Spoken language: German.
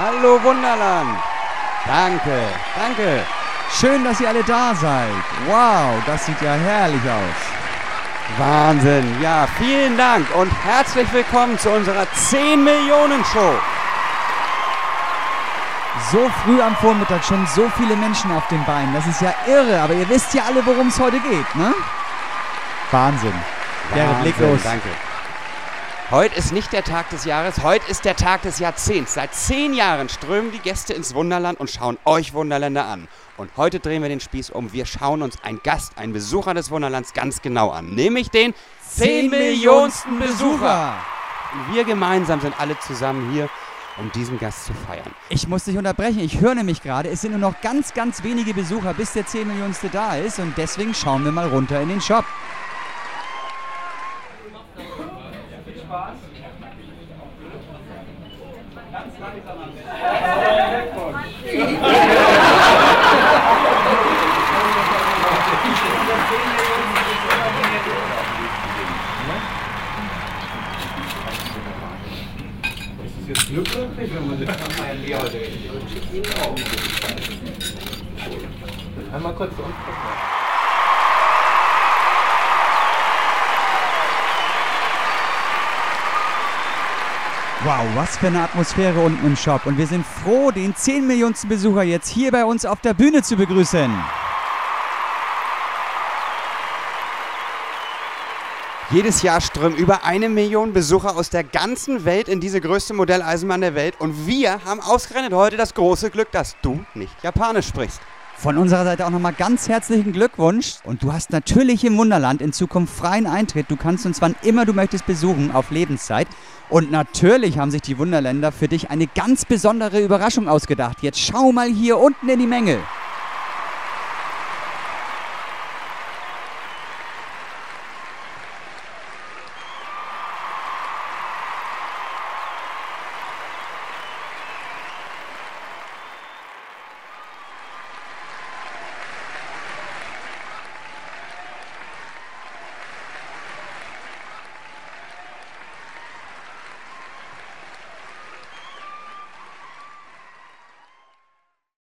Hallo Wunderland. Danke, danke. Schön, dass ihr alle da seid. Wow, das sieht ja herrlich aus. Wahnsinn. Ja, vielen Dank und herzlich willkommen zu unserer 10 Millionen Show. So früh am Vormittag schon so viele Menschen auf den Beinen. Das ist ja irre, aber ihr wisst ja alle, worum es heute geht, ne? Wahnsinn. Wäre blicklos. Danke. Heute ist nicht der Tag des Jahres, heute ist der Tag des Jahrzehnts. Seit zehn Jahren strömen die Gäste ins Wunderland und schauen euch Wunderländer an. Und heute drehen wir den Spieß um. Wir schauen uns einen Gast, einen Besucher des Wunderlands ganz genau an. Nämlich den 10 Millionsten Besucher. Wir gemeinsam sind alle zusammen hier, um diesen Gast zu feiern. Ich muss dich unterbrechen. Ich höre nämlich gerade, es sind nur noch ganz, ganz wenige Besucher, bis der 10 Millionste da ist. Und deswegen schauen wir mal runter in den Shop. Spaß. Ganz langsam am Ist es jetzt glücklich, wenn man das auch. Einmal kurz zu uns Wow, was für eine Atmosphäre unten im Shop. Und wir sind froh, den 10 Millionsten Besucher jetzt hier bei uns auf der Bühne zu begrüßen. Jedes Jahr strömen über eine Million Besucher aus der ganzen Welt in diese größte Modelleisenbahn der Welt. Und wir haben ausgerechnet heute das große Glück, dass du nicht Japanisch sprichst. Von unserer Seite auch nochmal ganz herzlichen Glückwunsch. Und du hast natürlich im Wunderland in Zukunft freien Eintritt. Du kannst uns wann immer du möchtest besuchen auf Lebenszeit. Und natürlich haben sich die Wunderländer für dich eine ganz besondere Überraschung ausgedacht. Jetzt schau mal hier unten in die Menge.